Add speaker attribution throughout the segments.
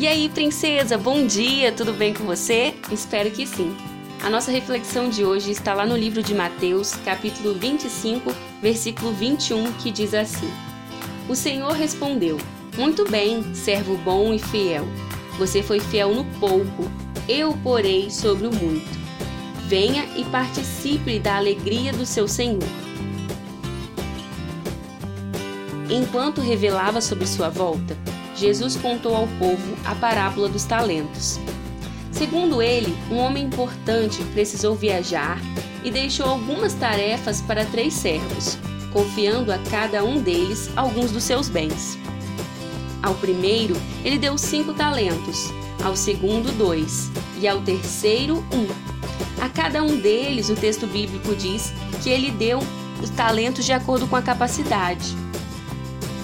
Speaker 1: E aí, princesa, bom dia, tudo bem com você? Espero que sim. A nossa reflexão de hoje está lá no livro de Mateus, capítulo 25, versículo 21, que diz assim: O Senhor respondeu: Muito bem, servo bom e fiel. Você foi fiel no pouco, eu porei sobre o muito. Venha e participe da alegria do seu Senhor. Enquanto revelava sobre sua volta, Jesus contou ao povo a parábola dos talentos. Segundo ele, um homem importante precisou viajar e deixou algumas tarefas para três servos, confiando a cada um deles alguns dos seus bens. Ao primeiro, ele deu cinco talentos, ao segundo, dois, e ao terceiro, um. A cada um deles, o texto bíblico diz que ele deu os talentos de acordo com a capacidade.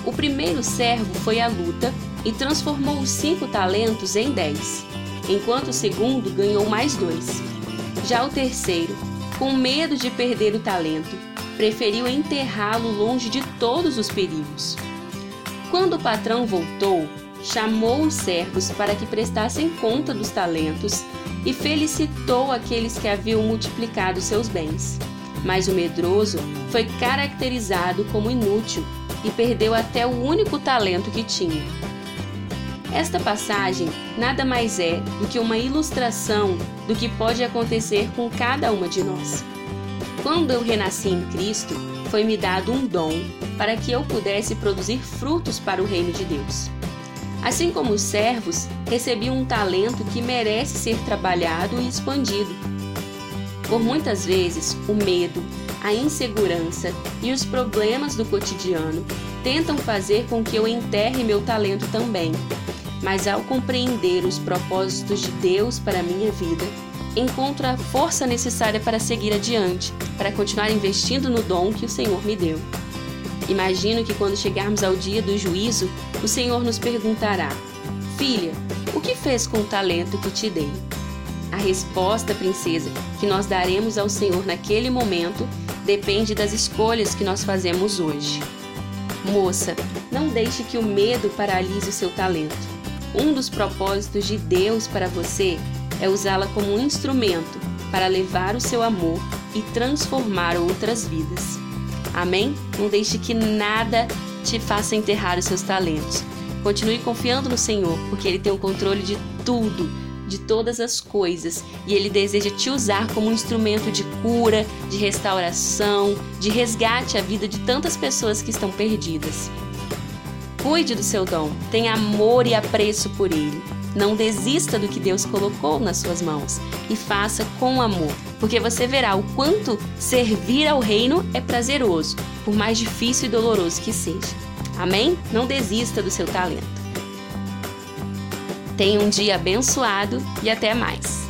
Speaker 1: O primeiro servo foi à luta e transformou os cinco talentos em dez enquanto o segundo ganhou mais dois. Já o terceiro, com medo de perder o talento, preferiu enterrá-lo longe de todos os perigos. Quando o patrão voltou, chamou os servos para que prestassem conta dos talentos e felicitou aqueles que haviam multiplicado seus bens. Mas o medroso foi caracterizado como inútil e perdeu até o único talento que tinha. Esta passagem nada mais é do que uma ilustração do que pode acontecer com cada uma de nós. Quando eu renasci em Cristo, foi-me dado um dom para que eu pudesse produzir frutos para o reino de Deus. Assim como os servos, recebi um talento que merece ser trabalhado e expandido. Por muitas vezes, o medo, a insegurança e os problemas do cotidiano tentam fazer com que eu enterre meu talento também mas ao compreender os propósitos de Deus para a minha vida, encontro a força necessária para seguir adiante, para continuar investindo no dom que o Senhor me deu. Imagino que quando chegarmos ao dia do juízo, o Senhor nos perguntará: Filha, o que fez com o talento que te dei? A resposta, princesa, que nós daremos ao Senhor naquele momento depende das escolhas que nós fazemos hoje. Moça, não deixe que o medo paralise o seu talento. Um dos propósitos de Deus para você é usá-la como um instrumento para levar o seu amor e transformar outras vidas. Amém? Não deixe que nada te faça enterrar os seus talentos. Continue confiando no Senhor, porque Ele tem o controle de tudo, de todas as coisas, e Ele deseja te usar como um instrumento de cura, de restauração, de resgate à vida de tantas pessoas que estão perdidas. Cuide do seu dom, tenha amor e apreço por ele. Não desista do que Deus colocou nas suas mãos e faça com amor, porque você verá o quanto servir ao reino é prazeroso, por mais difícil e doloroso que seja. Amém? Não desista do seu talento. Tenha um dia abençoado e até mais.